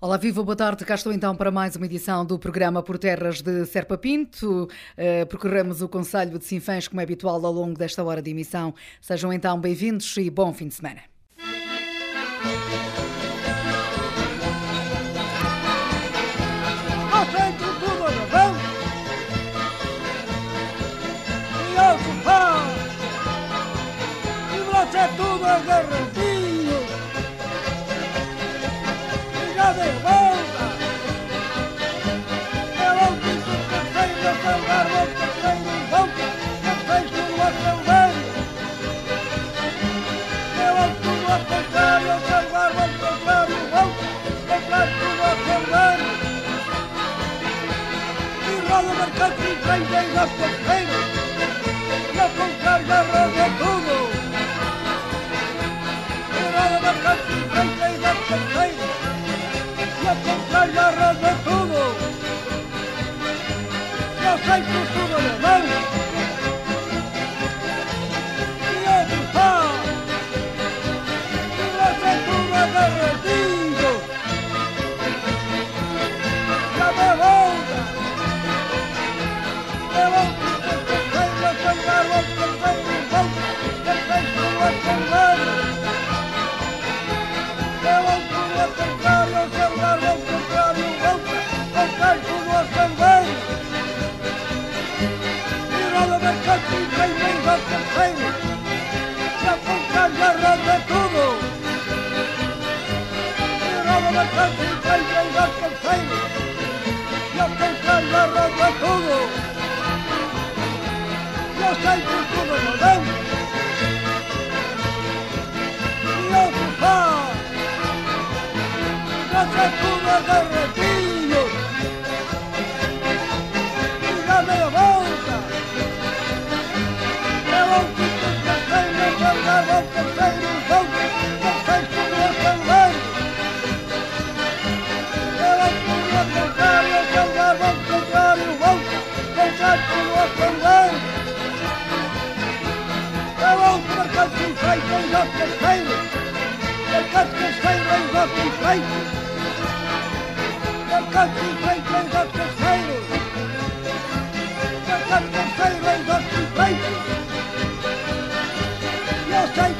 Olá, viva, boa tarde. Cá estou então para mais uma edição do programa Por Terras de Serpa Pinto. Uh, percorremos o Conselho de Sinfãs, como é habitual ao longo desta hora de emissão. Sejam então bem-vindos e bom fim de semana. E roda marcante e tem agarradinho e dá meia volta é o que tu terceiro salvar o terceiro volta terceiro tudo a salvar é o tudo a contrário salvar o contrário volta terceiro tudo a salvar é o que marcado sem feito em o terceiro marcado terceiro em o feito Marcado feito em dois terceiros Marcado terceiro em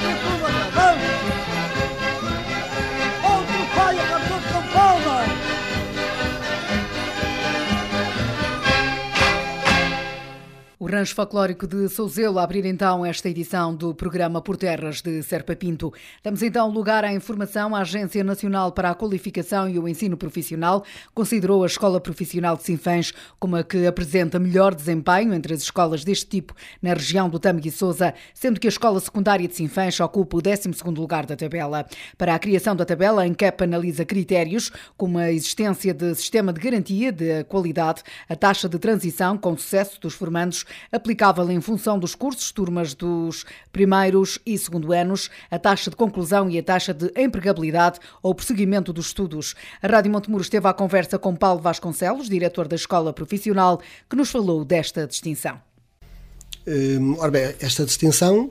Rancho Folclórico de Souzelo a abrir então esta edição do programa Por Terras de Serpa Pinto. Damos então lugar à informação. A Agência Nacional para a Qualificação e o Ensino Profissional considerou a Escola Profissional de Sinfãs como a que apresenta melhor desempenho entre as escolas deste tipo na região do Tâmega e Sousa, sendo que a Escola Secundária de Sinfãs ocupa o 12º lugar da tabela. Para a criação da tabela, a ANCAP analisa critérios como a existência de sistema de garantia de qualidade, a taxa de transição com sucesso dos formandos aplicável em função dos cursos, turmas dos primeiros e segundo anos, a taxa de conclusão e a taxa de empregabilidade ou prosseguimento dos estudos. A Rádio Montemuro esteve à conversa com Paulo Vasconcelos, diretor da Escola Profissional, que nos falou desta distinção. Ora bem, esta distinção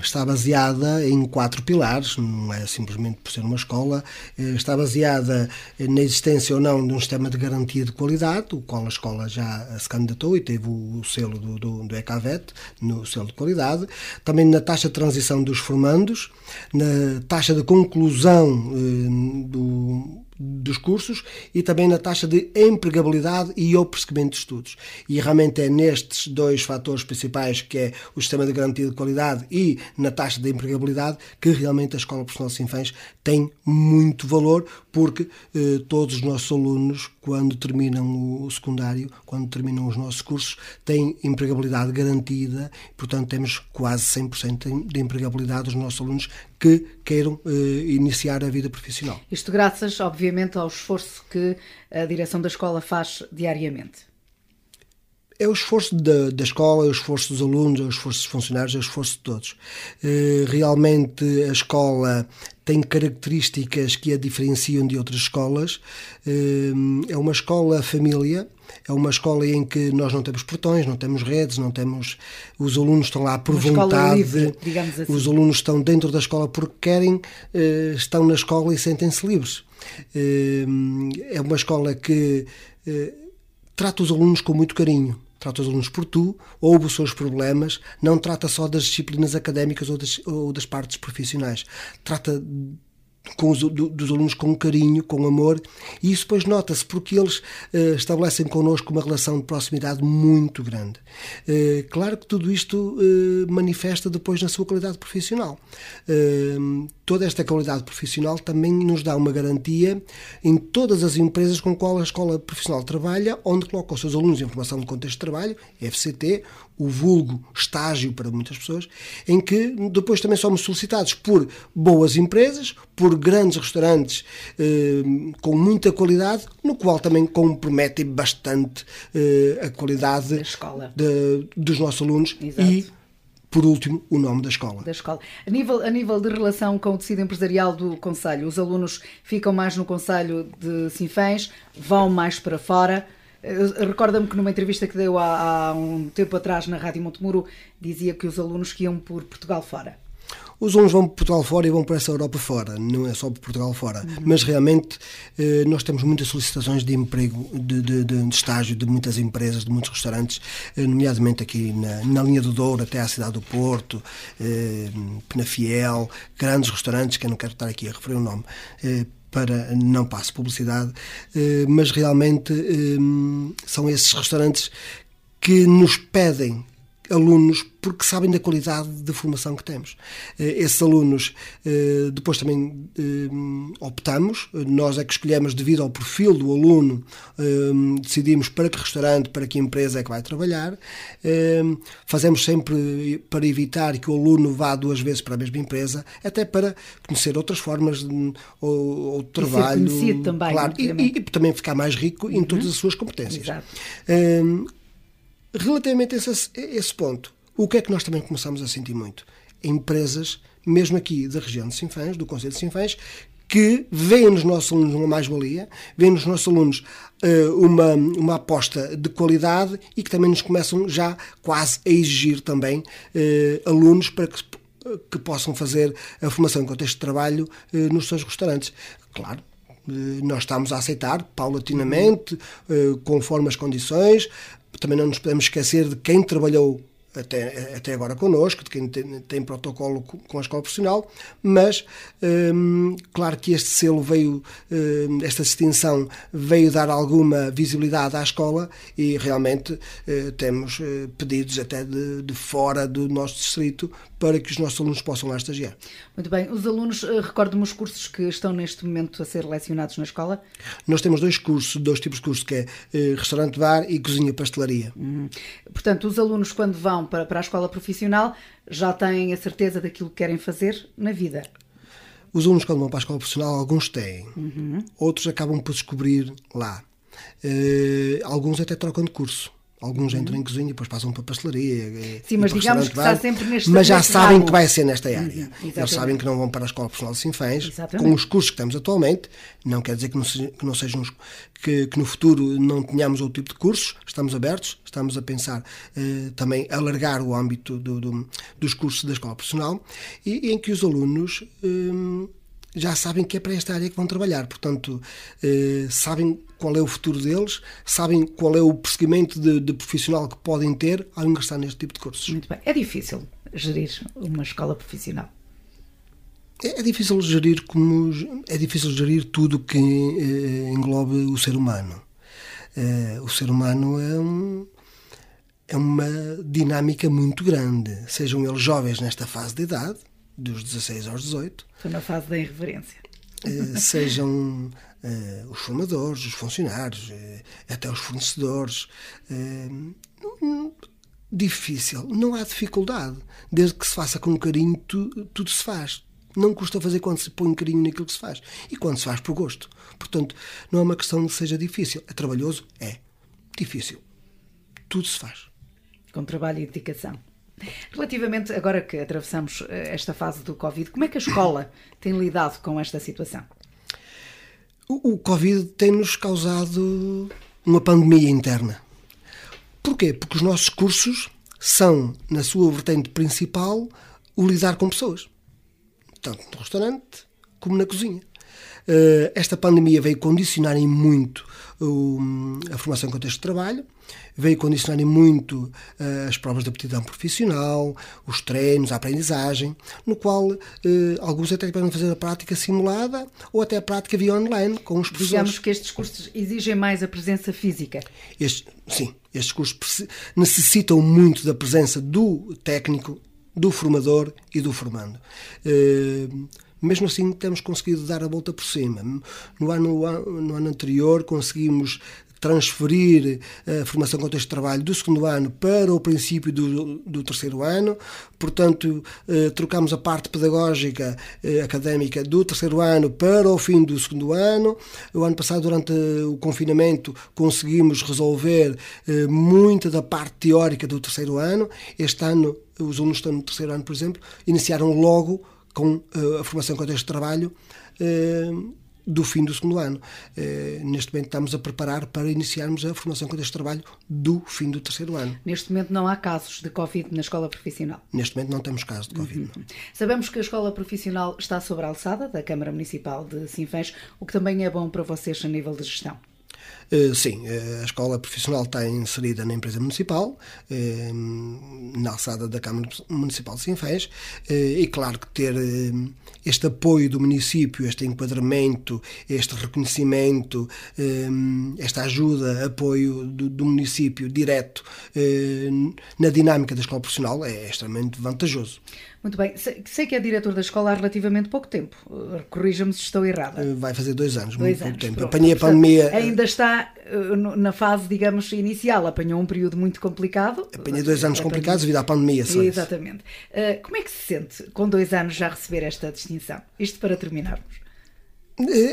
está baseada em quatro pilares, não é simplesmente por ser uma escola, está baseada na existência ou não de um sistema de garantia de qualidade, o qual a escola já se candidatou e teve o selo do, do, do ECAVET, no selo de qualidade, também na taxa de transição dos formandos, na taxa de conclusão do dos cursos e também na taxa de empregabilidade e o prosseguimento de estudos. E realmente é nestes dois fatores principais, que é o sistema de garantia de qualidade e na taxa de empregabilidade, que realmente a Escola Profissional de Sinfãs tem muito valor, porque eh, todos os nossos alunos, quando terminam o secundário, quando terminam os nossos cursos, têm empregabilidade garantida, portanto temos quase 100% de empregabilidade dos nossos alunos que queiram eh, iniciar a vida profissional. Isto graças, obviamente, ao esforço que a direção da escola faz diariamente. É o esforço da, da escola, é o esforço dos alunos, é o esforço dos funcionários, é o esforço de todos. Eh, realmente a escola tem características que a diferenciam de outras escolas. Eh, é uma escola família, é uma escola em que nós não temos portões, não temos redes, não temos. Os alunos estão lá por uma vontade. Livre, digamos assim. Os alunos estão dentro da escola porque querem, estão na escola e sentem-se livres. É uma escola que trata os alunos com muito carinho trata os alunos por tu, ouve os seus problemas, não trata só das disciplinas académicas ou das, ou das partes profissionais. Trata com os, do, dos alunos com carinho, com amor, e isso depois nota-se porque eles uh, estabelecem connosco uma relação de proximidade muito grande. Uh, claro que tudo isto uh, manifesta depois na sua qualidade profissional. toda esta qualidade profissional também nos dá uma garantia em todas as empresas com qual a escola profissional trabalha, onde coloca os seus alunos em formação de contexto de trabalho, FCT, o vulgo estágio para muitas pessoas, em que depois também somos solicitados por boas empresas, por grandes restaurantes eh, com muita qualidade, no qual também comprometem bastante eh, a qualidade de, dos nossos alunos Exato. e por último, o nome da escola. Da escola. A nível, a nível de relação com o tecido empresarial do Conselho, os alunos ficam mais no Conselho de Sinfãs, vão mais para fora. Recorda-me que numa entrevista que deu há, há, um tempo atrás na Rádio Montemuro dizia que os alunos que iam por Portugal fora. Os alunos vão por Portugal fora e vão para essa Europa fora, não é só por Portugal fora. Uhum. Mas realmente eh, nós temos muitas solicitações de emprego, de, de, de, de estágio de muitas empresas, de muitos restaurantes, eh, nomeadamente aqui na, na, linha do Douro até à cidade do Porto, eh, Penafiel, grandes restaurantes, que eu não quero estar aqui a referir o nome para não passo publicidade, eh, mas realmente eh, são esses restaurantes que nos pedem alunos porque sabem da qualidade de formação que temos. Eh, esses alunos eh, depois também eh, optamos, nós é que escolhemos devido ao perfil do aluno, decidimos para que restaurante, para que empresa é que vai trabalhar. Fazemos sempre para evitar que o aluno vá duas vezes para a mesma empresa, até para conhecer outras formas de ou, trabalho. também. Claro, e, e, e, também ficar mais rico em uhum. todas as suas competências. Exato. Relativamente a esse, a esse ponto, o que é que nós também começamos a sentir muito? Empresas, mesmo aqui da região de Sinfãs, do Conselho de Sinfãs, que veem nos nossos alunos uma mais-valia, veem nos nossos alunos uh, uma, uma aposta de qualidade e que também nos começam já quase a exigir também uh, alunos para que, que possam fazer a formação em contexto de trabalho uh, nos seus restaurantes. Claro, nós estamos a aceitar paulatinamente, conforme as condições, também não nos podemos esquecer de quem trabalhou até, até agora connosco, de quem tem, tem protocolo com a escola profissional, mas hum, claro que este selo veio, hum, esta distinção veio dar alguma visibilidade à escola e realmente hum, temos hum, pedidos até de, de, fora do nosso distrito para que os nossos alunos possam lá estagiar. Muito bem. Os alunos, uh, recordo-me os cursos que estão neste momento a ser lecionados na escola? Nós temos dois cursos, dois tipos de cursos, que é uh, restaurante-bar e cozinha-pastelaria. Uhum. Portanto, os alunos quando vão para, para a escola profissional já têm a certeza daquilo que querem fazer na vida? Os alunos quando vão para a escola profissional, alguns têm. Uhum. Outros acabam por descobrir lá. Uh, alguns até trocam de curso. Alguns entram em cozinha, depois passam para a pastelaria. Eh, Sim, mas digamos que está sempre neste Mas já sabem ramo. que vai ser nesta área. Uhum, Eles sabem que não vão para a Escola Profissional de Sinfãs. Com os cursos que temos atualmente, não quer dizer que não, seja, que não sejam que, que, no futuro não tenhamos outro tipo de cursos. Estamos abertos, estamos a pensar eh, também alargar o âmbito do, do, dos cursos da Escola Profissional e, e em que os alunos. Eh, já sabem que é para esta área que vão trabalhar, portanto, eh, sabem qual é o futuro deles, sabem qual é o prosseguimento de, de, profissional que podem ter ao ingressar neste tipo de cursos. Muito bem. É difícil gerir uma escola profissional? É, é difícil gerir como é difícil gerir tudo que eh, englobe o ser humano. Eh, o ser humano é um, é uma dinâmica muito grande, sejam eles jovens nesta fase de idade, dos 16 aos 18. Estou na fase da irreverência. Eh, sejam uh, os formadores, os funcionários, uh, até os fornecedores. difícil, não há dificuldade. Desde que se faça com carinho, tu, tudo se faz. Não custa fazer quando se põe carinho naquilo que se faz. E quando se faz por gosto. Portanto, não é uma questão de seja difícil. É trabalhoso? É. Difícil. Tudo se faz. Com trabalho e dedicação. Relativamente, agora que atravessamos eh, esta fase do Covid, como é que a escola tem lidado com esta situação? O, o Covid tem-nos causado uma pandemia interna. Porquê? Porque os nossos cursos são, na sua vertente principal, o lidar com pessoas. Tanto no restaurante como na cozinha. Esta pandemia veio condicionar em muito a formação em contexto de trabalho, veio condicionar muito uh, as provas de aptidão profissional, os treinos, a aprendizagem, no qual uh, alguns até podem fazer a prática simulada ou até a prática via online com os professores. Digamos que estes cursos exigem mais a presença física. Este, sim, estes cursos necessitam muito da presença do técnico, do formador e do formando. Mesmo assim temos conseguido dar a volta por cima. No ano, no ano anterior conseguimos transferir a formação com texto de trabalho do segundo ano para o princípio do, do terceiro ano. Portanto, eh, trocamos a parte pedagógica eh, académica do terceiro ano para o fim do segundo ano. O ano passado, durante o confinamento, conseguimos resolver eh, muita da parte teórica do terceiro ano. Este ano, os alunos que estão no terceiro ano, por exemplo, iniciaram logo com a formação com texto de trabalho do fim do segundo ano. Eh, neste momento estamos a preparar para iniciarmos a formação com este trabalho do fim do terceiro ano. Neste momento não há casos de Covid na escola profissional? Neste momento não temos casos de Covid. Uhum. Sabemos que a escola profissional está sobre a alçada da Câmara Municipal de Sinfãs, o que também é bom para vocês a nível de gestão. Eh, sim, eh, a escola profissional está inserida na empresa municipal, eh, na alçada da Câmara Municipal de Sinfãs, e claro que ter este apoio do município, este enquadramento, este reconhecimento, esta ajuda, apoio do, do município direto na dinâmica da escola profissional é extremamente vantajoso. Muito bem. Sei que é diretor da escola há relativamente pouco tempo. Corrija-me se estou errada. Vai fazer dois anos, dois muito anos, pouco tempo. Pronto. Apanhei a pandemia. Ainda está na fase, digamos, inicial. Apanhou um período muito complicado. Apanhei dois anos complicados devido à pandemia. Só Exatamente. Como é que se sente, com dois anos, já receber esta distinção? Isto para terminarmos.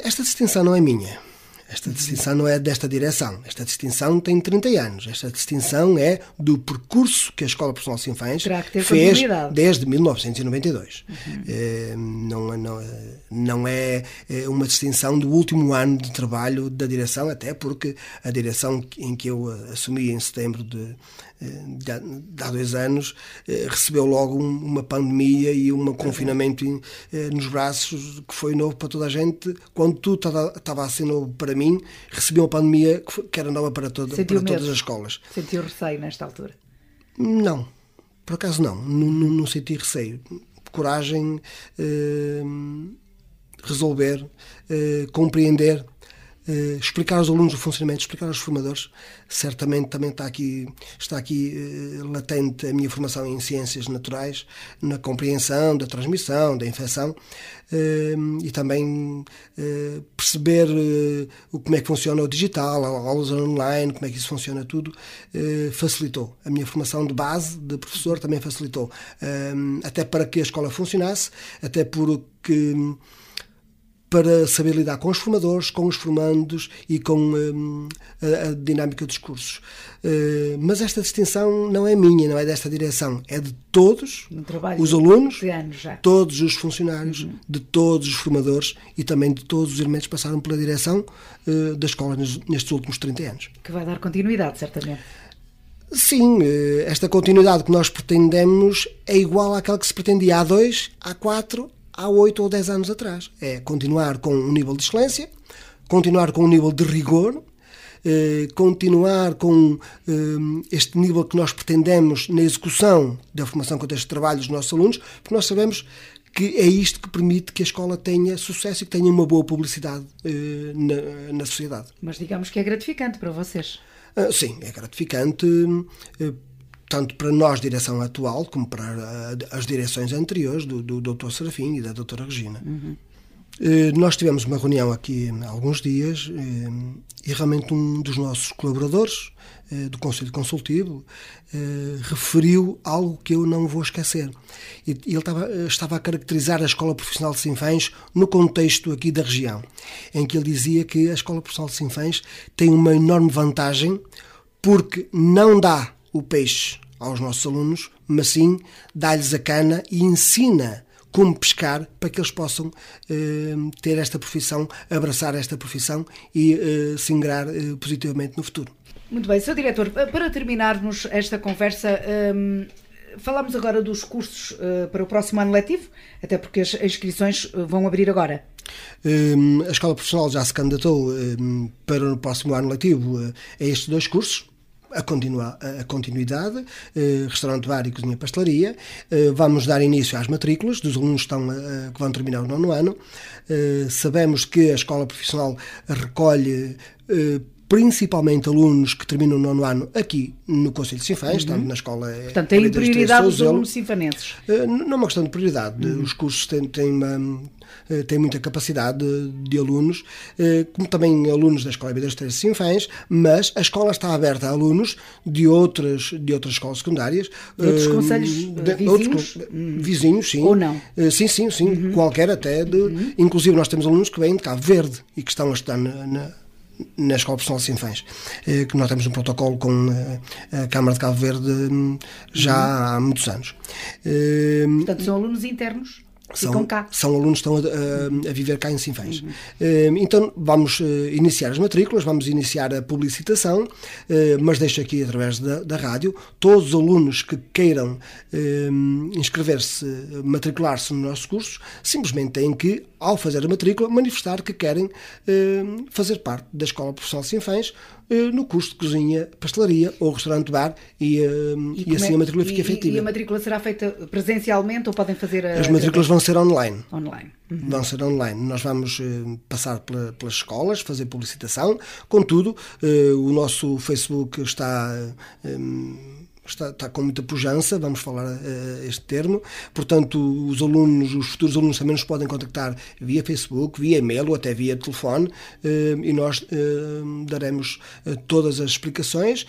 Esta distinção não é minha. Esta distinção não é desta direção. Esta distinção tem 30 anos. Esta distinção é do percurso que a Escola Profissional Sinfãs fez desde 1992. Uhum. É, não, não, não é, é uma distinção do último ano de trabalho da direção, até porque a direção em que eu assumi em setembro de, de, há dois anos, eh, recebeu logo uma pandemia e um confinamento eh, nos braços que foi novo para toda a gente. Quando tudo estava a ser novo para mim, recebi uma pandemia que era nova para, toda, para todas as escolas. Sentiu receio nesta altura? Não, por acaso não. Não, não, não senti receio. Coragem, eh, resolver, eh, compreender explicar aos alunos o funcionamento, explicar aos formadores. Certamente também está aqui, está aqui uh, latente a minha formação em ciências naturais, na compreensão da transmissão, da infecção uh, e também perceber o como é que funciona o digital, aulas online, como é que isso funciona tudo, facilitou. A minha formação de base de professor também facilitou. até para que a escola funcionasse, até porque para saber lidar com os formadores, com os formandos e com um, a, a, dinâmica dos cursos. Uh, mas esta distinção não é minha, não é desta direção, é de todos os alunos, todos os funcionários, uhum. de todos os formadores e também de todos os elementos que passaram pela direção uh, da escola nestes últimos 30 anos. Que vai dar continuidade, certamente. Sim, eh, esta continuidade que nós pretendemos é igual àquela que se pretendia há dois, há quatro, há 8 ou 10 anos atrás. É continuar com um nível de excelência, continuar com um nível de rigor, eh, continuar com eh, este nível que nós pretendemos na execução da formação com este trabalho dos nossos alunos, porque nós sabemos que é isto que permite que a escola tenha sucesso e que tenha uma boa publicidade eh, na, na sociedade. Mas digamos que é gratificante para vocês. Ah, sim, é gratificante tanto para nós, direção atual, como para as direções anteriores do, do Dr. Serafim e da Dra. Regina. Uhum. Nós tivemos uma reunião aqui há alguns dias eh, e realmente um dos nossos colaboradores eh, do Conselho Consultivo referiu algo que eu não vou esquecer. Ele estava, estava a caracterizar a Escola Profissional de Sinfãs no contexto aqui da região, em que ele dizia que a Escola Profissional de Sinfãs tem uma enorme vantagem porque não dá o peixe aos nossos alunos, mas sim dá-lhes a cana e ensina como pescar para que eles possam eh, ter esta profissão, abraçar esta profissão e eh, se ingrar eh, positivamente no futuro. Muito bem, Sr. Diretor, para terminarmos esta conversa, hum, Falamos agora dos cursos uh, para o próximo ano letivo, até porque as inscrições uh, vão abrir agora. Um, a Escola Profissional já se candidatou um, para o próximo ano letivo uh, a estes dois cursos a, continua, a continuidade, eh, restaurante, bar e cozinha pastelaria. Eh, vamos dar início às matrículas dos alunos que, estão, eh, que vão terminar o nono ano. Eh, sabemos que a escola profissional recolhe eh, principalmente alunos que terminam o nono ano aqui no Conselho de Sinfãs, uhum. na escola. Portanto, têm prioridade os alunos sinfanenses? Eh, não é uma questão de prioridade. Uhum. Os cursos têm, têm uma eh, tem muita capacidade de, de, alunos, eh, como também alunos da Escola Ibeiras Três Sinfãs, mas a escola está aberta a alunos de outras, de outras escolas secundárias. De outros conselhos de, vizinhos? Outros, uhum. vizinhos, sim. Ou não? sim, sim, sim. Uhum. Qualquer até. De, uhum. Inclusive nós temos alunos que vêm de Cabo Verde e que estão a estudar na, na na Escola Profissional de Sinfãs, que nós temos um protocolo com a Câmara de Cabo Verde hum, já uhum. há muitos anos. Portanto, são alunos internos? São, são, alunos que estão a, a, viver cá em Sinfãs. Uhum. Eh, então vamos eh, iniciar as matrículas, vamos iniciar a publicitação, eh, mas deixo aqui através da, da rádio todos os alunos que queiram inscrever-se, matricular-se nos nossos cursos, simplesmente têm que, ao fazer a matrícula, manifestar que querem fazer parte da Escola Profissional Sinfãs no curso de cozinha, pastelaria ou restaurante-bar e, eh, e, e assim é, a matrícula fica efetiva. E a matrícula será feita presencialmente ou podem fazer a, As matrículas vão ser online. Online. Uhum. Vão ser online. Nós vamos uh, passar pela, pelas escolas, fazer publicitação. Contudo, uh, o nosso Facebook está. Um, está, está com muita pujança, vamos falar uh, este termo. Portanto, os alunos, os futuros alunos também nos podem contactar via Facebook, via e-mail ou até via telefone uh, e nós uh, daremos todas as explicações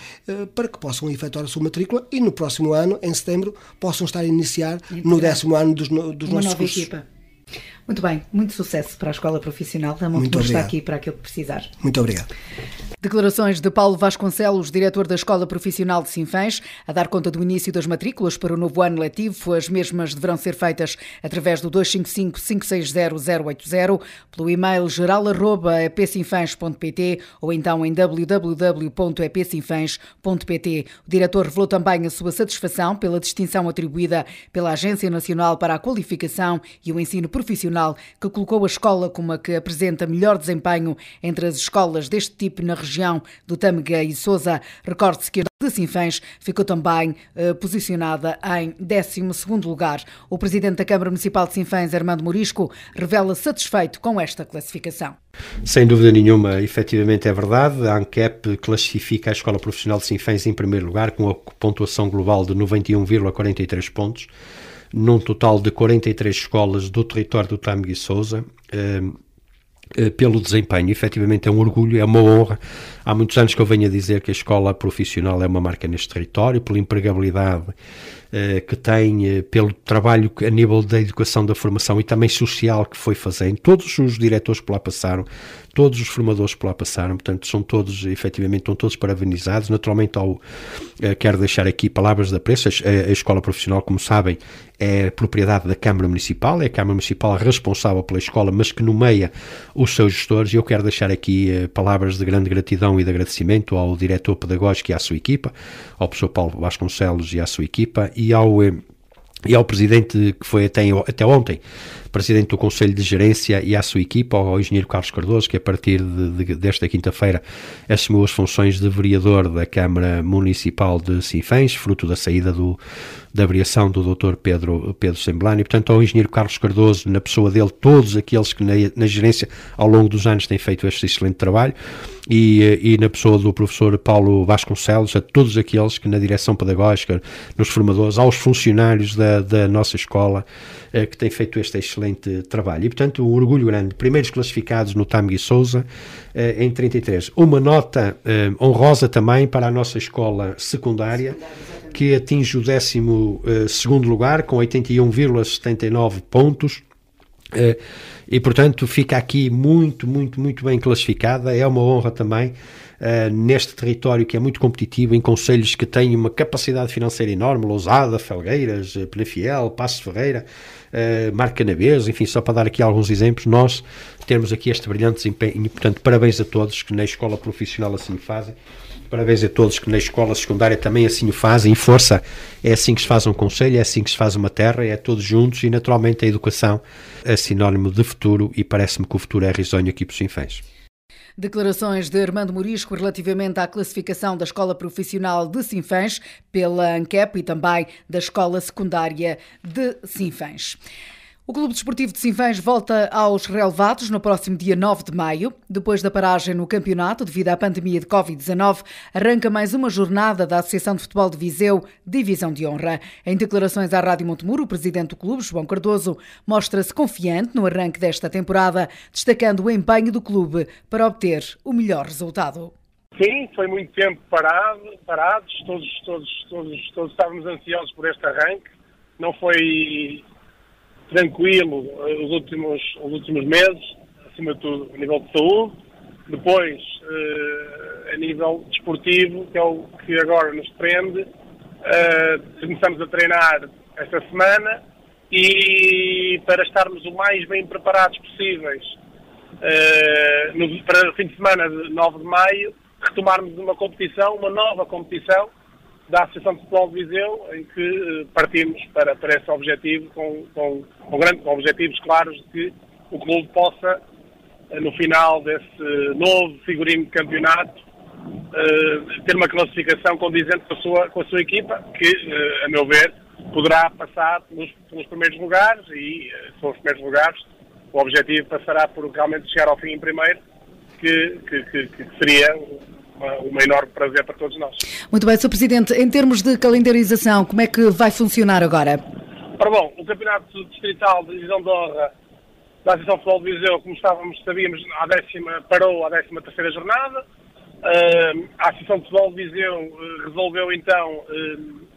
para que possam efetuar a sua matrícula e no próximo ano, em setembro, possam estar a iniciar no décimo ano dos, dos nossos cursos. Equipa. Muito bem, muito sucesso para a Escola Profissional. É muito por estar aqui para aquilo que precisar. Muito obrigado. Declarações de Paulo Vasconcelos, diretor da Escola Profissional de Sinfãs, a dar conta do início das matrículas para o novo ano letivo. As mesmas deverão ser feitas através do 255-560-080, pelo e-mail geral.epsinfãs.pt ou então em www.epsinfãs.pt. O diretor revelou também a sua satisfação pela distinção atribuída pela Agência Nacional para a Qualificação e o Ensino Profissional, que colocou a escola como a que apresenta melhor desempenho entre as escolas deste tipo na região região do Tâmega e Sousa. Recorde-se que a de Sinfãs ficou também eh, posicionada em 12 lugar. O presidente da Câmara Municipal de Sinfãs, Armando Morisco, revela satisfeito com esta classificação. Sem dúvida nenhuma, efetivamente é verdade. A ANCAP classifica a Escola Profissional de Sinfãs em primeiro lugar, com a pontuação global de 91,43 pontos, num total de 43 escolas do território do Tâmega e Sousa. Eh, eh, pelo desempenho. Efetivamente é um orgulho, é uma honra. Há muitos anos que eu venho a dizer que a escola profissional é uma marca neste território, pela empregabilidade que tem, eh, pelo trabalho a nível da educação, da formação e também social que foi fazendo. Todos os diretores por lá passaram, todos os formadores por lá passaram, portanto, são todos, efetivamente, estão todos parabenizados. Naturalmente, ao, quero deixar aqui palavras da preço. A, escola profissional, como sabem, é propriedade da Câmara Municipal, é a Câmara Municipal responsável pela escola, mas que nomeia os seus gestores. E eu quero deixar aqui eh, palavras de grande gratidão e de agradecimento ao diretor pedagógico e à sua equipa, ao professor Paulo Vasconcelos e à sua equipa, e ao, eh, e ao presidente que foi até, até ontem presidente do Conselho de Gerência e à sua equipa, ao engenheiro Carlos Cardoso, que a partir de, de, desta quinta-feira assumiu as funções de vereador da Câmara Municipal de Sinfãs, fruto da saída do, da variação do Dr. Pedro, Pedro Semblani. Portanto, ao engenheiro Carlos Cardoso, na pessoa dele, todos aqueles que na, na gerência ao longo dos anos têm feito este excelente trabalho, e, e na pessoa do professor Paulo Vasconcelos, a todos aqueles que na direção pedagógica, nos formadores, aos funcionários da, da nossa escola, eh, que têm feito este excelente trabalho. E, portanto, um orgulho grande. Primeiros classificados no Tamgui Souza, eh, em 33. Uma nota eh, honrosa também para a nossa escola secundária, que atinge o 12 segundo lugar, com 81,79 pontos. E, portanto, fica aqui muito, muito, muito bem classificada. É uma honra também uh, neste território que é muito competitivo, em conselhos que têm uma capacidade financeira enorme, Lousada, Felgueiras, eh, Penafiel, Passo Ferreira, uh, Marca Navês, enfim, só para dar aqui alguns exemplos, nós temos aqui este brilhante desempenho. Portanto, parabéns a todos que na escola profissional assim fazem. Parabéns a todos que na escola secundária também assim o fazem. E força, é assim que se faz um conselho, é assim que se faz uma terra, é todos juntos e naturalmente a educação é sinónimo de futuro e parece-me que o futuro é risonho aqui os Sinfãs. Declarações de Armando Morisco relativamente à classificação da Escola Profissional de Sinfãs pela ANCAP e também da Escola Secundária de Sinfãs. O Clube Desportivo de Sinfãs volta aos relevados no próximo dia 9 de maio. Depois da paragem no campeonato devido à pandemia de Covid-19, arranca mais uma jornada da Associação de Futebol de Viseu, Divisão de Honra. Em declarações à Rádio Montemuro, o presidente do clube, João Cardoso, mostra-se confiante no arranque desta temporada, destacando o empenho do clube para obter o melhor resultado. Sim, foi muito tempo parado, parados, todos, todos, todos, todos estávamos ansiosos por este arranque. Não foi tranquilo eh, os últimos, os últimos meses, acima de tudo a nível de saúde, depois uh, a nível desportivo, que é o que agora nos prende. Uh, começamos a treinar esta semana e para estarmos o mais bem preparados possíveis para o fim de semana de 9 de maio, retomarmos uma competição, uma nova competição, da Associação de Futebol de Viseu, em que eh, partimos para, para esse objetivo, com, com, com grandes objetivos claros de que o clube possa, eh, no final desse novo figurino de campeonato, uh, ter uma classificação condizente com a sua, com a sua equipa, que, uh, a meu ver, poderá passar pelos, pelos primeiros lugares e, se os primeiros lugares, o objetivo passará por realmente chegar ao fim em primeiro, que, que, que, que seria um enorme prazer para todos nós. Muito bem, Sr. Presidente, em termos de calendarização, como é que vai funcionar agora? Ora bom, o Campeonato Distrital de Divisão de Honra da Associação de Futebol de Viseu, como estávamos, sabíamos, a décima, parou a 13 terceira jornada. Uh, a Associação de Futebol de Viseu uh, resolveu então, uh,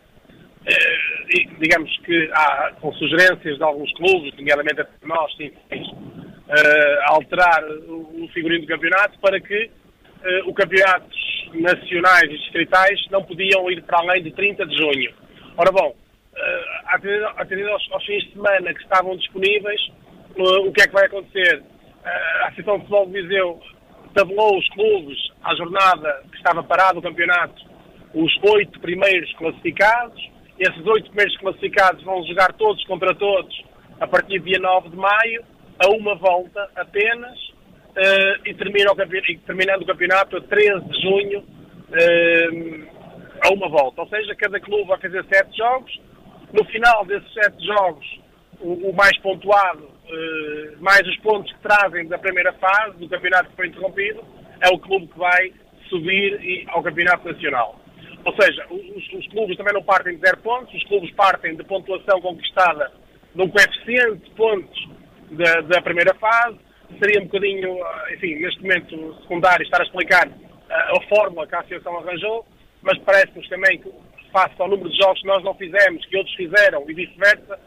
digamos que há, com sugerências de alguns clubes, nomeadamente nós, sim, alterar o, o figurino do campeonato para que uh, o campeonatos nacionais e distritais não podiam ir para além de 30 de junho. Ora bom, uh, atendendo aos, aos, fins de semana que estavam disponíveis, o que é que vai acontecer? Uh, a Associação de Futebol de Viseu tabelou os clubes à jornada que estava parado o campeonato, os oito primeiros classificados. Esses oito primeiros classificados vão jogar todos contra todos a partir do dia 9 de maio, a uma volta apenas, uh, e, termina o e terminando o campeonato a 13 de junho uh, a uma volta. Ou seja, cada clube vai fazer sete jogos. No final desses sete jogos, o, o mais pontuado, uh, mais os pontos que trazem da primeira fase do campeonato que foi interrompido, é o clube que vai subir ao campeonato nacional. Ou seja, os, os, clubes também não partem de zero pontos, os clubes partem de pontuação conquistada de um coeficiente de pontos da, da primeira fase, seria um bocadinho, enfim, neste momento secundário, estar a explicar a, a fórmula que a Associação arranjou, mas parece-nos também que, face ao número de jogos que nós não fizemos, que outros fizeram e vice-versa,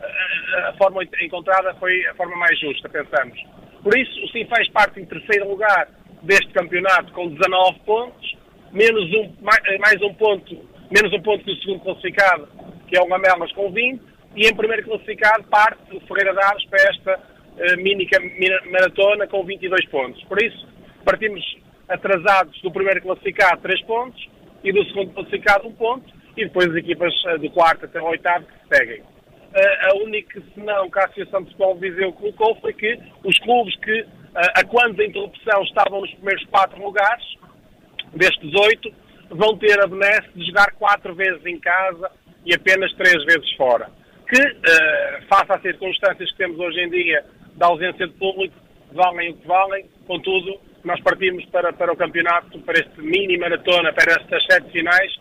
a, a forma encontrada foi a forma mais justa, pensamos. Por isso, o Sinfãs parte em terceiro lugar deste campeonato com 19 pontos, menos um, mais, mais um ponto, menos um ponto que o segundo classificado, que é o Lamelas com 20, e em primeiro classificado parte o Ferreira Daves para esta mini maratona com 22 pontos. Por isso, partimos atrasados do primeiro classificado 3 pontos e do segundo classificado 1 ponto e depois as equipas uh, do quarto até o oitavo que seguem. Uh, a única senão que a Associação de Futebol Viseu colocou foi que os clubes que, a quando da interrupção, estavam nos primeiros 4 lugares, destes 8, vão ter a benesse de jogar 4 vezes em casa e apenas 3 vezes fora. Que, face às circunstâncias que temos hoje em dia da ausência de público, valem o que valem, contudo, nós partimos para, para o campeonato, para este mini maratona, para estas sete finais,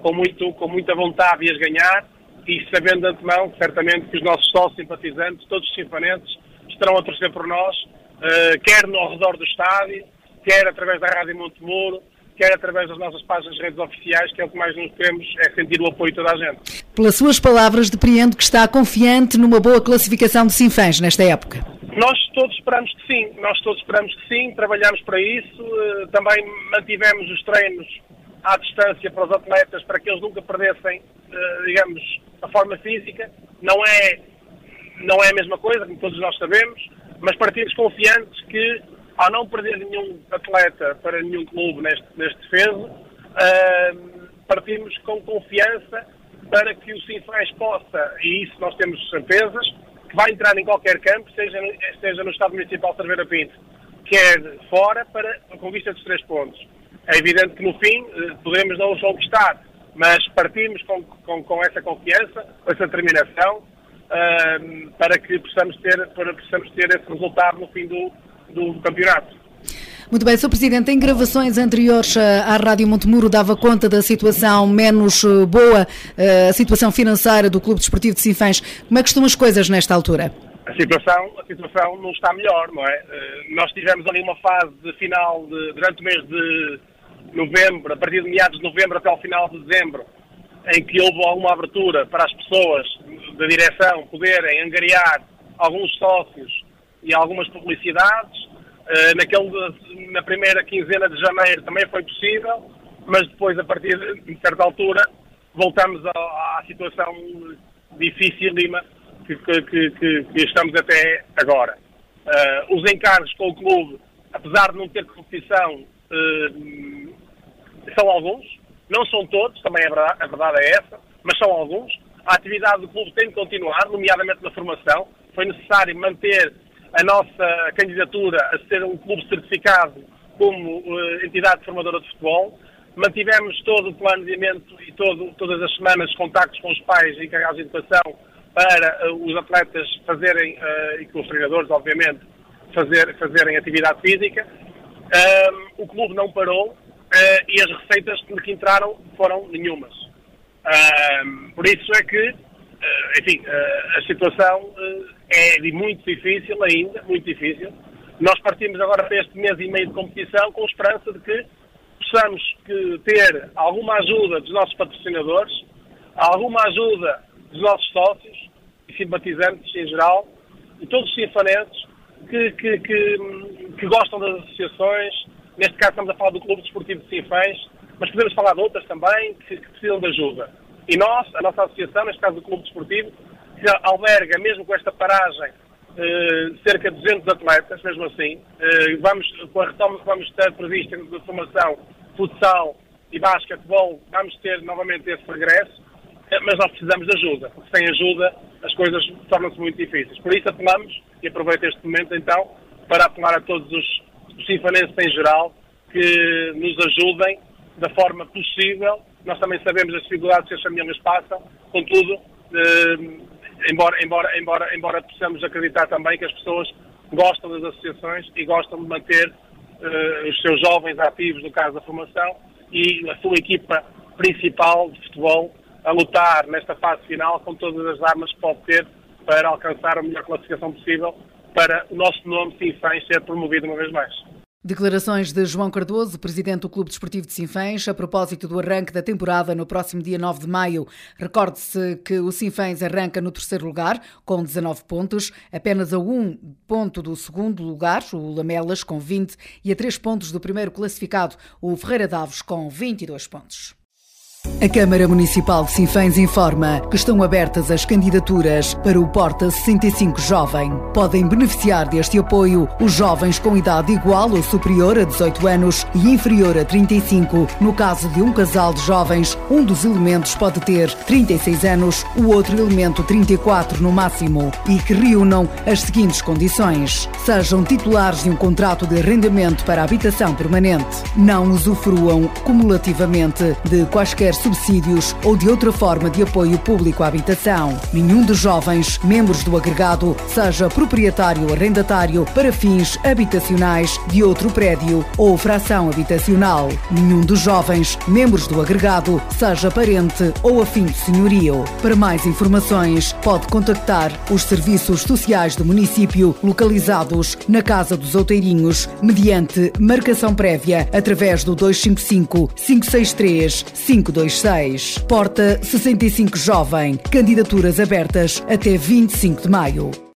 com, muito, com muita vontade de as ganhar e sabendo de antemão, certamente, que os nossos sócios simpatizantes, todos os sinfanenses, estarão a torcer por nós, uh, quer no redor do estádio, quer através da Rádio Montemuro, quer através das nossas páginas de redes oficiais, que é o que mais nos queremos, é sentir o apoio de toda a gente. Pelas suas palavras, depreendo que está confiante numa boa classificação de Sinfãs nesta época. Nós todos esperamos que sim, nós todos esperamos que sim, trabalhamos para isso, eh, também mantivemos os treinos à distância para os atletas para que eles nunca perdessem, eh, digamos, a forma física. Não é, não é a mesma coisa, como todos nós sabemos, mas partimos confiantes que ao não perder nenhum atleta para nenhum clube neste, neste defeso, uh, partimos com confiança para que o Sinfãs possa, e isso nós temos certezas, que vai entrar em qualquer campo, seja, seja no Estado Municipal de Cerveira Pinto, quer fora, para a conquista dos três pontos. É evidente que no fim uh, podemos não os conquistar, mas partimos com, com, com essa confiança, com essa determinação, uh, para que possamos ter, para possamos ter esse resultado no fim do, do campeonato. Muito bem, Sr. Presidente, em gravações anteriores eh, à Rádio Montemuro dava conta da situação menos eh, boa, eh, a situação financeira do Clube Desportivo de Sinfãs. Como é que estão as coisas nesta altura? A situação, a situação não está melhor, não é? Nós tivemos ali uma fase de final de, durante o mês de novembro, a partir de meados de novembro até ao final de dezembro, em que houve alguma abertura para as pessoas da direção poderem angariar alguns sócios e algumas publicidades. Uh, naquele, na primeira quinzena de janeiro também foi possível, mas depois, a partir de certa altura, voltamos à, à situação dificílima que, que, que, que, estamos até agora. Uh, os encargos com o clube, apesar de não ter competição, uh, são alguns, não são todos, também é verdade, a verdade é essa, mas são alguns. A atividade do clube tem de continuar, nomeadamente na formação. Foi necessário manter a nossa candidatura a ser um clube certificado como uh, entidade formadora de futebol. Mantivemos todo o planeamento e todo, todas as semanas contactos com os pais e encarregados de educação para uh, os atletas fazerem, uh, e com os treinadores, obviamente, fazer, fazerem atividade física. o clube não parou e as receitas que entraram foram nenhumas. por isso é que eh, enfim, eh, a situação eh, é muito difícil ainda, muito difícil. Nós partimos agora para este mês e meio de competição com esperança de que possamos ter alguma ajuda dos nossos patrocinadores, alguma ajuda dos nossos sócios e simpatizantes em geral, e todos os sinfanenses que, que, que, que, gostam das associações. Neste caso estamos a falar do Clube Desportivo de Sinfãs, mas podemos falar de outras também que, que precisam de ajuda. E nós, a nossa associação, neste caso do Clube Desportivo, que alberga, mesmo com esta paragem, eh, cerca de 200 atletas, mesmo assim, eh, vamos, com a retoma que vamos ter prevista de formação, futsal e basquetebol, vamos ter novamente esse regresso, eh, mas nós precisamos de ajuda, porque sem ajuda as coisas tornam-se muito difíceis. Por isso apelamos, e aproveito este momento então, para apelar a todos os, os sinfanenses em geral, que nos ajudem da forma possível. Nós também sabemos as dificuldades que as famílias passam, contudo, embora, embora, embora, embora possamos acreditar também que as pessoas gostam das associações e gostam de manter eh, os seus jovens ativos no caso da formação e a sua equipa principal de futebol a lutar nesta fase final com todas as armas que pode ter para alcançar a melhor classificação possível para o nosso nome, sim, ser promovido uma vez mais. Declarações de João Cardoso, presidente do Clube Desportivo de Sinfãs, a propósito do arranque da temporada no próximo dia 9 de maio. Recorde-se que o Sinfãs arranca no terceiro lugar, com 19 pontos, apenas a um ponto do segundo lugar, o Lamelas, com 20, e a três pontos do primeiro classificado, o Ferreira Davos, com 22 pontos. A Câmara Municipal de Sinfãs informa que estão abertas as candidaturas para o Porta 65 Jovem. Podem beneficiar deste apoio os jovens com idade igual ou superior a 18 anos e inferior a 35. No caso de um casal de jovens, um dos elementos pode ter 36 anos, o outro elemento 34 no máximo e que reúnam as seguintes condições: sejam titulares de um contrato de arrendamento para habitação permanente, não usufruam cumulativamente de quaisquer subsídios ou de outra forma de apoio público à habitação. Nenhum dos jovens membros do agregado seja proprietário ou arrendatário para fins habitacionais de outro prédio ou fração habitacional. Nenhum dos jovens membros do agregado seja parente ou afim de senhorio. Para mais informações, pode contactar os serviços sociais do município localizados na Casa dos Outeirinhos mediante marcação prévia através do 255 563 526. Porta 65 Jovem. Candidaturas abertas até 25 de maio.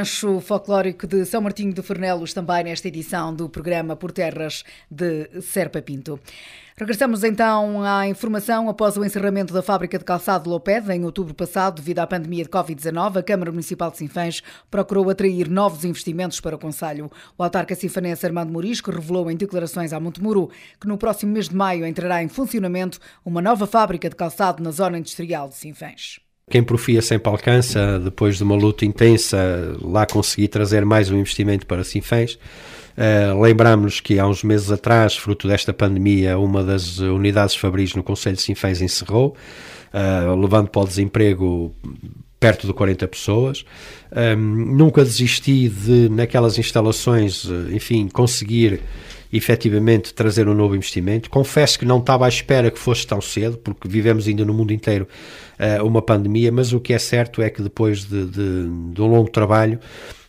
Rancho Folclórico de São Martinho de Fornelos também nesta edição do programa Por Terras de Serpa Pinto. Regressamos então à informação. Após o encerramento da fábrica de calçado de Loped, em outubro passado, devido à pandemia de Covid-19, a Câmara Municipal de Sinfãs procurou atrair novos investimentos para o Conselho. O autarca sinfanense Armando Morisco revelou em declarações à Montemuro que no próximo mês de maio entrará em funcionamento uma nova fábrica de calçado na zona industrial de Sinfãs. Quem profia sempre alcança, depois de uma luta intensa, lá conseguir trazer mais um investimento para Sinfãs. Uh, Lembramos que há uns meses atrás, fruto desta pandemia, uma das unidades fabris no Conselho de Sinfãs encerrou, uh, levando para o desemprego perto de 40 pessoas. Um, nunca desisti de, naquelas instalações, eh, enfim, conseguir efetivamente trazer um novo investimento. Confesso que não estava à espera que fosse tão cedo, porque vivemos ainda no mundo inteiro uh, uma pandemia, mas o que é certo é que depois de, de, de um longo trabalho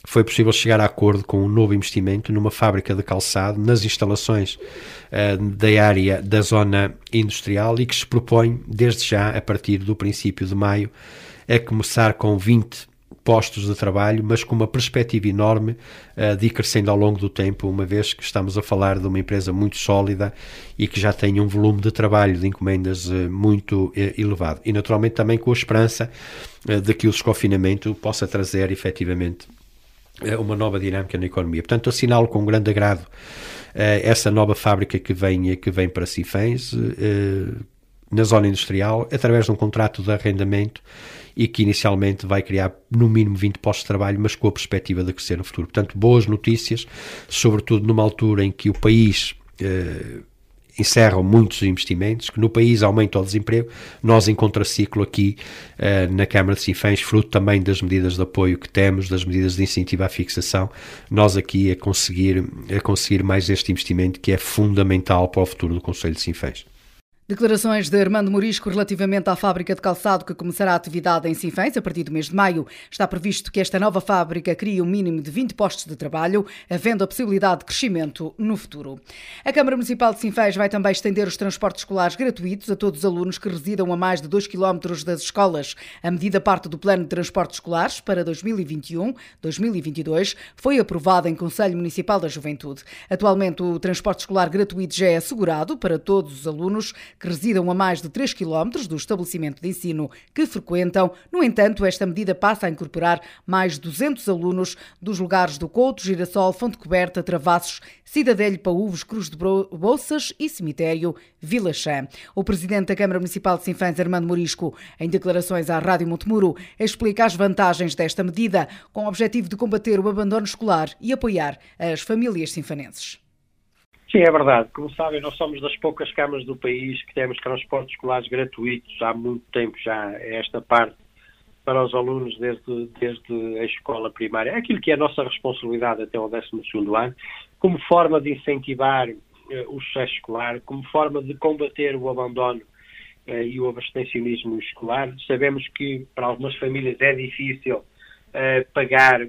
foi possível chegar a acordo com um novo investimento numa fábrica de calçado nas instalações uh, da área da zona industrial e que se propõe, desde já, a partir do princípio de maio, a começar com 20 postos de trabalho, mas com uma perspectiva enorme uh, de ir crescendo ao longo do tempo, uma vez que estamos a falar de uma empresa muito sólida e que já tem um volume de trabalho, de encomendas uh, muito uh, elevado. E naturalmente também com a esperança de que o desconfinamento possa trazer efetivamente uma nova dinâmica na economia. Portanto, assinalo com grande agrado essa nova fábrica que vem, que vem para Cifães, na zona industrial, através de um contrato de arrendamento e que inicialmente vai criar no mínimo 20 postos de trabalho, mas com a perspectiva de crescer no futuro. Portanto, boas notícias, sobretudo numa altura em que o país encerram muitos investimentos, que no país aumenta o desemprego. Nós, em contraciclo aqui uh, na Câmara de Sinfãs, fruto também das medidas de apoio que temos, das medidas de incentivo à fixação, nós aqui a conseguir, a conseguir mais este investimento que é fundamental para o futuro do Conselho de Sinfãs. Declarações de Armando Morisco relativamente à fábrica de calçado que começará a atividade em Sinfãs a partir do mês de maio. Está previsto que esta nova fábrica crie um mínimo de 20 postos de trabalho, havendo a possibilidade de crescimento no futuro. A Câmara Municipal de Sinfãs vai também estender os transportes escolares gratuitos a todos os alunos que residam a mais de 2 km das escolas. A medida parte do Plano de Transportes Escolares para 2021-2022 foi aprovada em Conselho Municipal da Juventude. Atualmente, o transporte escolar gratuito já é assegurado para todos os alunos que residam a mais de 3 km do estabelecimento de ensino que frequentam. No entanto, esta medida passa a incorporar mais 200 alunos dos lugares do Couto, Girassol, Fonte Coberta, Travassos, Cidadelho, Paúvos, Cruz de Bolsas e Cemitério Vila Chã. O presidente da Câmara Municipal de Sinfãs, Armando Morisco, em declarações à Rádio Montemuro, explica as vantagens desta medida, com o objetivo de combater o abandono escolar e apoiar as famílias sinfanenses. Sim, é verdade. Como sabem, nós somos das poucas câmaras do país que temos transportes escolares gratuitos há muito tempo já, esta parte, para os alunos desde, desde a escola primária. É aquilo que é a nossa responsabilidade até ao 12 ano, como forma de incentivar eh, o sucesso escolar, como forma de combater o abandono eh, e o abstencionismo escolar. Sabemos que para algumas famílias é difícil eh, pagar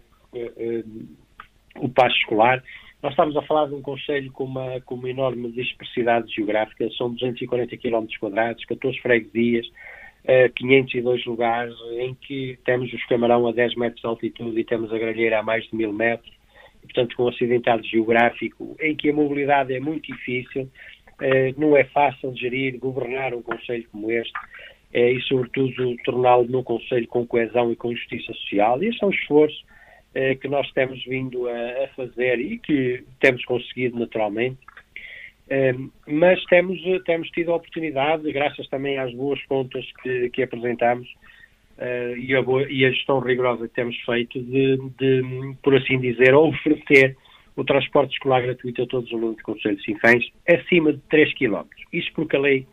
o passo escolar nós estamos a falar de um Conselho com uma, com uma enorme dispersidade geográfica, são 240 km quadrados, 14 freguesias, uh, 502 lugares, em que temos os Camarão a 10 metros de altitude e temos a Gralheira a mais de 1000 metros, e, portanto com um acidentado geográfico, em que a mobilidade é muito difícil, uh, não é fácil gerir, governar um Conselho como este, uh, e sobretudo torná-lo num Conselho com coesão e com justiça social, e esse é um esforço eh, que nós temos vindo a, fazer e que temos conseguido naturalmente. Eh, mas temos, temos tido a oportunidade, graças também às boas contas que, que apresentamos eh, e, a boa, e, a gestão rigorosa que temos feito, de, de, por assim dizer, oferecer o transporte escolar gratuito a todos os alunos do Conselho de Sinfãs acima de 3 km. Isto porque a lei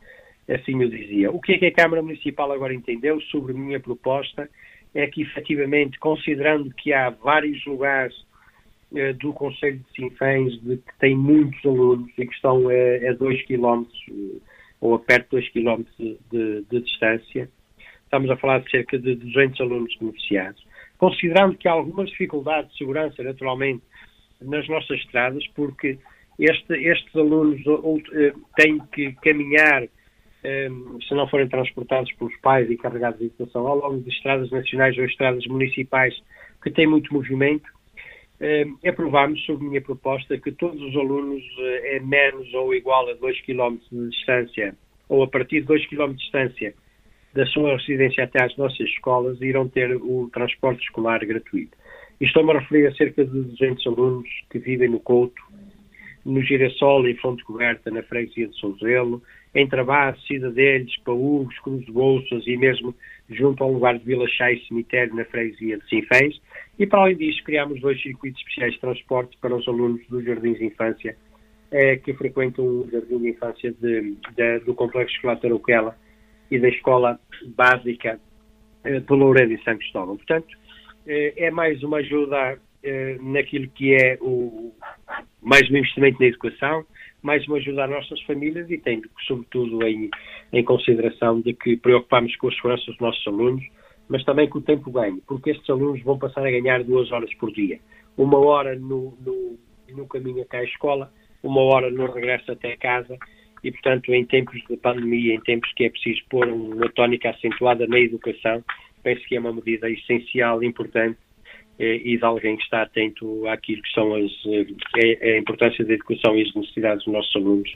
assim o dizia. O que é que a Câmara Municipal agora entendeu sobre a minha proposta é que, efetivamente, considerando que há vários lugares eh, do Conselho de Sinfãs de que têm muitos alunos e que estão a, a 2 km eh, ou a perto de 2 km de, de, distância, estamos a falar de cerca de 200 alunos beneficiados. Considerando que há algumas dificuldades de segurança, naturalmente, nas nossas estradas, porque este, estes alunos eh, têm que caminhar se não forem transportados pelos pais e carregados de educação ao longo de estradas nacionais ou estradas municipais que tem muito movimento, aprovámos, sob minha proposta, que todos os alunos é menos ou igual a 2 km de distância, ou a partir de 2 km de distância da sua residência até às nossas escolas, irão ter o transporte escolar gratuito. Estou-me a referir a cerca de 200 alunos que vivem no Couto, no Girassol, em Fonte Coberta, na freguesia de Souzelo, em Travasso, Cidadelhos, Paúgos, Cruz de Bolsas e mesmo junto ao lugar de Vila Chá e Cemitério, na freguesia de Sinfãs. E, para além disso, criámos dois circuitos especiais de transporte para os alunos dos jardins de infância eh, que frequentam o jardim de infância de, de, do Complexo Escolar Tarouquela e da Escola Básica eh, de Loureiro e São Cristóvão. Portanto, eh, é mais uma ajuda eh, naquilo que é o mais um investimento na educação, mais uma ajuda às nossas famílias e tendo, sobretudo, em, em consideração de que preocupamos com a segurança dos nossos alunos, mas também com o tempo ganho, porque estes alunos vão passar a ganhar duas horas por dia. Uma hora no, no, no caminho até à escola, uma hora no regresso até casa e, portanto, em tempos de pandemia, em tempos que é preciso pôr uma tónica acentuada na educação, penso que é uma medida essencial, importante e de alguém que está atento àquilo que são as, eh, a importância da educação e as necessidades dos nossos alunos,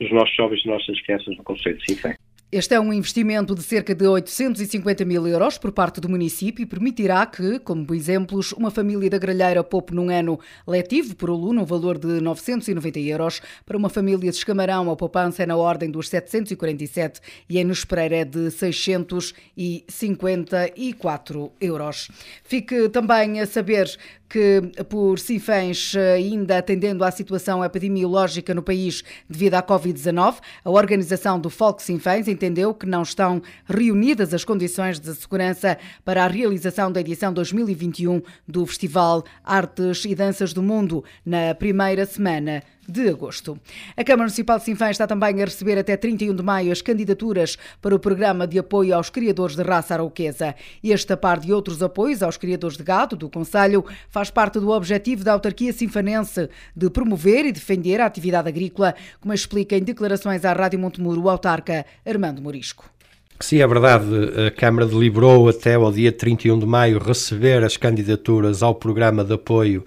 dos nossos jovens e das nossas crianças no Conselho de Sinfém. Este é um investimento de cerca de 850 mil euros por parte do município e permitirá que, como exemplos, uma família da Gralheira poupe num ano letivo por aluno o valor de 990 euros, para uma família de Escamarão a poupança é na ordem dos 747 e em Nos é de 654 euros. Fique também a saber que, por Sinfãs, ainda atendendo à situação epidemiológica no país devido à Covid-19, a organização do Folk Sinfãs entendeu que não estão reunidas as condições de segurança para a realização da edição 2021 do Festival Artes e Danças do Mundo na primeira semana de agosto. A Câmara Municipal de Sinfãs está também a receber até 31 de maio as candidaturas para o programa de apoio aos criadores de raça arauquesa. Este, a par de outros apoios aos criadores de gado do Conselho, faz parte do objetivo da autarquia sinfanense de promover e defender a atividade agrícola, como explica em declarações à Rádio Montemuro o autarca Armando Morisco. Sim, é verdade. A Câmara deliberou até ao dia 31 de maio receber as candidaturas ao programa de apoio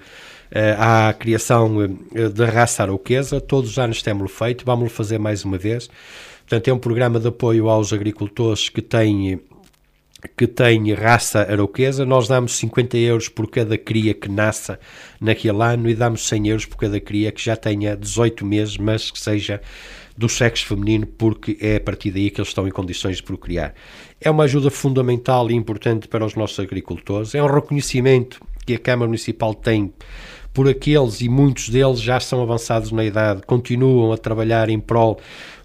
à criação eh, da raça arauquesa. Todos os anos temos feito, vamos fazer mais uma vez. Portanto, é um programa de apoio aos agricultores que têm que tem raça arauquesa, nós damos 50 euros por cada cria que nasça naquele ano e damos 100 euros por cada cria que já tenha 18 meses, mas que seja do sexo feminino, porque é a partir daí que eles estão em condições de procriar. É uma ajuda fundamental e importante para os nossos agricultores, é um reconhecimento que a Câmara Municipal tem por aqueles e muitos deles já são avançados na idade, continuam a trabalhar em prol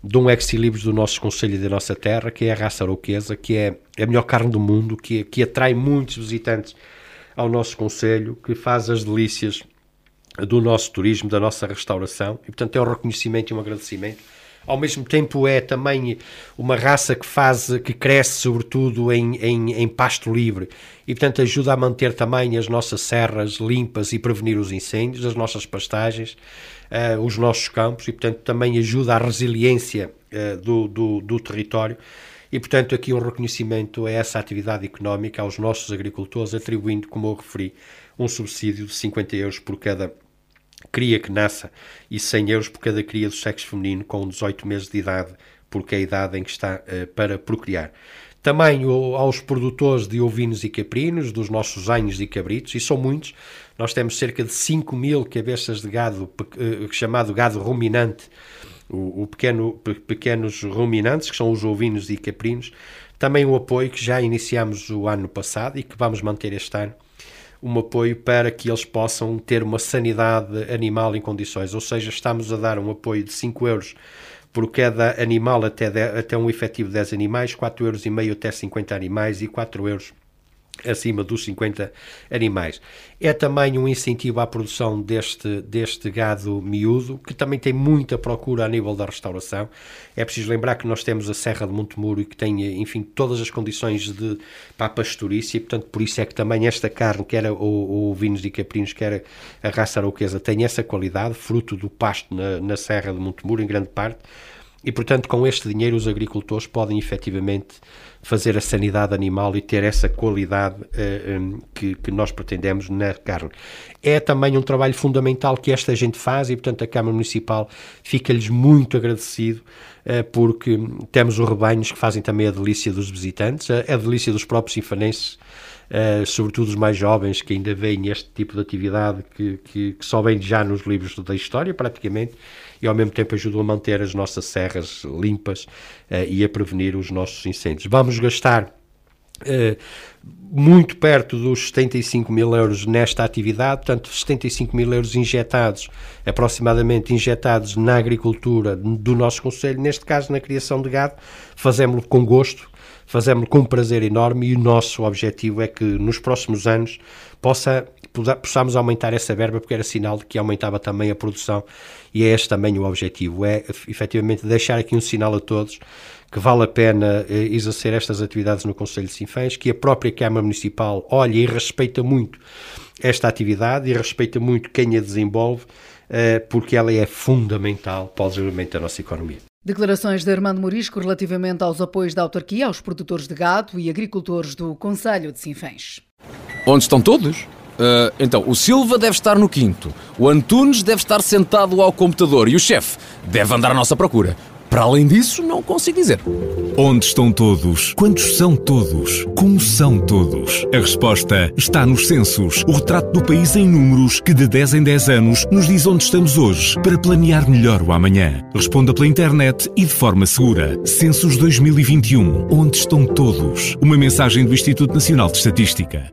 de um ex-libris do nosso Conselho e da nossa terra, que é a raça aroquesa, que é a melhor carne do mundo, que, que atrai muitos visitantes ao nosso Conselho, que faz as delícias do nosso turismo, da nossa restauração, e portanto é um reconhecimento e um agradecimento ao mesmo tempo é também uma raça que faz, que cresce sobretudo em, em, em, pasto livre. E portanto ajuda a manter também as nossas serras limpas e prevenir os incêndios, as nossas pastagens, uh, os nossos campos. E portanto também ajuda à resiliência uh, do, do, do território. E portanto aqui um reconhecimento a essa atividade económica aos nossos agricultores, atribuindo, como eu referi, um subsídio de 50 euros por cada cria que nasça e 100 euros por cada cria do sexo feminino com 18 meses de idade, porque é a idade em que está uh, para procriar. Também aos produtores de ovinos e caprinos, dos nossos anhos e cabritos, e são muitos. Nós temos cerca de 5 mil cabeças de gado, uh, chamado gado ruminante, o, o pequeno, pequenos ruminantes, que são os ovinos e caprinos. Também o apoio que já iniciamos o ano passado e que vamos manter este ano, um apoio para que eles possam ter uma sanidade animal em condições. Ou seja, estamos a dar um apoio de 5 euros por cada animal até, de, até um efetivo de 10 animais, 4 euros até 50 animais e 4 euros acima dos 50 animais. É também um incentivo à produção deste, deste gado miúdo, que também tem muita procura a nível da restauração. É preciso lembrar que nós temos a Serra de Montemuro e que tem, enfim, todas as condições de, para a pastorícia, e portanto por isso é que também esta carne, quer o, o vinos e caprinos, quer a raça arauquesa, tem essa qualidade, fruto do pasto na, na Serra de Montemuro, em grande parte, e, portanto, com este dinheiro, os agricultores podem efetivamente fazer a sanidade animal e ter essa qualidade uh, eh, um, que, que, nós pretendemos na carne. É também um trabalho fundamental que esta gente faz e, portanto, a Câmara Municipal fica-lhes muito agradecido uh, porque temos os rebanhos que fazem também a delícia dos visitantes, a, a delícia dos próprios infanenses, uh, sobretudo os mais jovens que ainda veem este tipo de atividade que, que, que só vem já nos livros da história, praticamente, e ao mesmo tempo ajudam a manter as nossas serras limpas uh, e a prevenir os nossos incêndios. Vamos gastar Uh, muito perto dos 75 mil euros nesta atividade, portanto 75 mil euros injetados, aproximadamente injetados na agricultura do nosso Conselho, neste caso na criação de gado, fazemos-lo com gosto, fazemos-lo com um prazer enorme e o nosso objetivo é que nos próximos anos possa, possamos aumentar essa verba, porque era sinal de que aumentava também a produção e é este também o objetivo, é efetivamente deixar aqui um sinal a todos que vale a pena eh, exercer estas atividades no Conselho de Sinfãs, que a própria Câmara Municipal olha e respeita muito esta atividade e respeita muito quem a desenvolve, eh, porque ela é fundamental para o desenvolvimento da nossa economia. Declarações de Armando Morisco relativamente aos apoios da autarquia aos produtores de gado e agricultores do Conselho de Sinfãs. Onde estão todos? Uh, então, o Silva deve estar no quinto, o Antunes deve estar sentado ao computador e o chefe deve andar à nossa procura. Para além disso, não consigo dizer. Onde estão todos? Quantos são todos? Como são todos? A resposta está nos censos, o retrato do país em números que de 10 em 10 anos nos diz onde estamos hoje para planear melhor o amanhã. Responda pela internet e de forma segura. Censos 2021. Onde estão todos? Uma mensagem do Instituto Nacional de Estatística.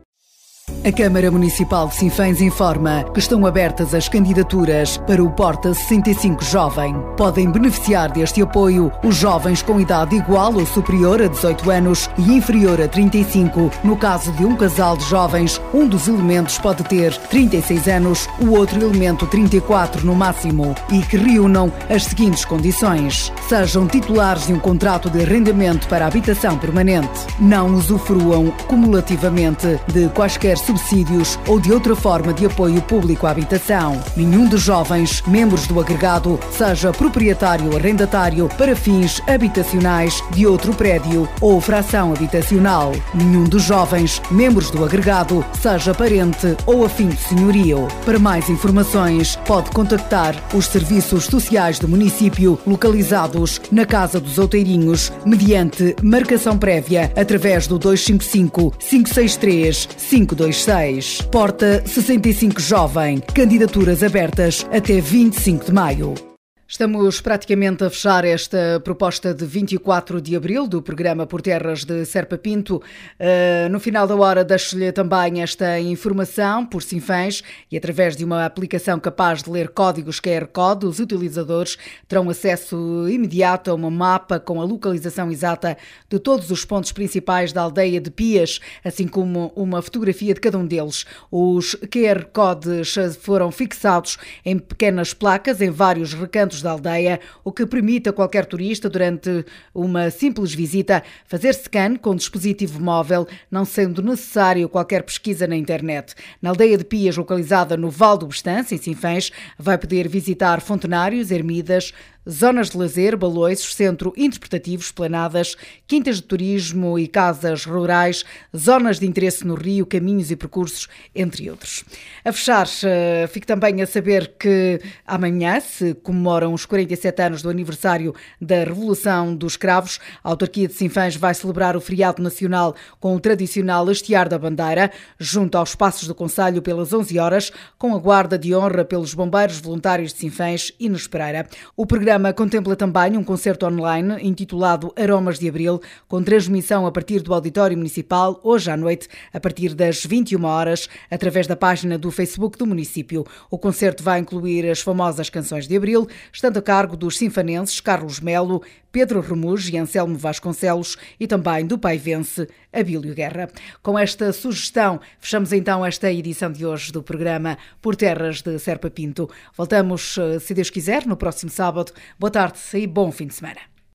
A Câmara Municipal de Sinfãs informa que estão abertas as candidaturas para o Porta 65 Jovem. Podem beneficiar deste apoio os jovens com idade igual ou superior a 18 anos e inferior a 35. No caso de um casal de jovens, um dos elementos pode ter 36 anos, o outro elemento 34 no máximo e que reúnam as seguintes condições: sejam titulares de um contrato de arrendamento para habitação permanente, não usufruam cumulativamente de quaisquer subsídios ou de outra forma de apoio público à habitação. Nenhum dos jovens, membros do agregado, seja proprietário ou arrendatário para fins habitacionais de outro prédio ou fração habitacional. Nenhum dos jovens, membros do agregado, seja parente ou afim de senhorio. Para mais informações, pode contactar os serviços sociais do município localizados na Casa dos Outeirinhos, mediante marcação prévia através do 255 563 52 226. Porta 65 Jovem. Candidaturas abertas até 25 de maio. Estamos praticamente a fechar esta proposta de 24 de abril do programa Por Terras de Serpa Pinto. Uh, no final da hora, deixo-lhe também esta informação por Sinfãs e através de uma aplicação capaz de ler códigos QR Code, os utilizadores terão acesso imediato a uma mapa com a localização exata de todos os pontos principais da aldeia de Pias, assim como uma fotografia de cada um deles. Os QR Codes foram fixados em pequenas placas em vários recantos da aldeia, o que permite a qualquer turista, durante uma simples visita, fazer scan com dispositivo móvel, não sendo necessário qualquer pesquisa na internet. Na aldeia de Pias, localizada no Val do Bestance, em Sinfãs, vai poder visitar fontenários, ermidas, zonas de lazer, balões, centro interpretativo, esplanadas, quintas de turismo e casas rurais, zonas de interesse no rio, caminhos e percursos, entre outros. A fechar, eh, fico também a saber que amanhã se comemoram os 47 anos do aniversário da Revolução dos Cravos. A autarquia de Sinfãs vai celebrar o feriado nacional com o tradicional hastear da bandeira, junto aos passos do Conselho pelas 11 horas, com a guarda de honra pelos bombeiros voluntários de Sinfãs e nos Pereira. O programa programa contempla também um concerto online intitulado Aromas de Abril, com transmissão a partir do Auditório Municipal, hoje à noite, a partir das 21 horas, através da página do Facebook do município. O concerto vai incluir as famosas canções de Abril, estando a cargo dos sinfanenses Carlos Melo, Pedro Remuge e Anselmo Vasconcelos e também do Paivense Abílio Guerra. Com esta sugestão, fechamos então esta edição de hoje do programa Por Terras de Serpa Pinto. Voltamos, eh, se Deus quiser, no próximo sábado. Boa tarde e bom fim de semana.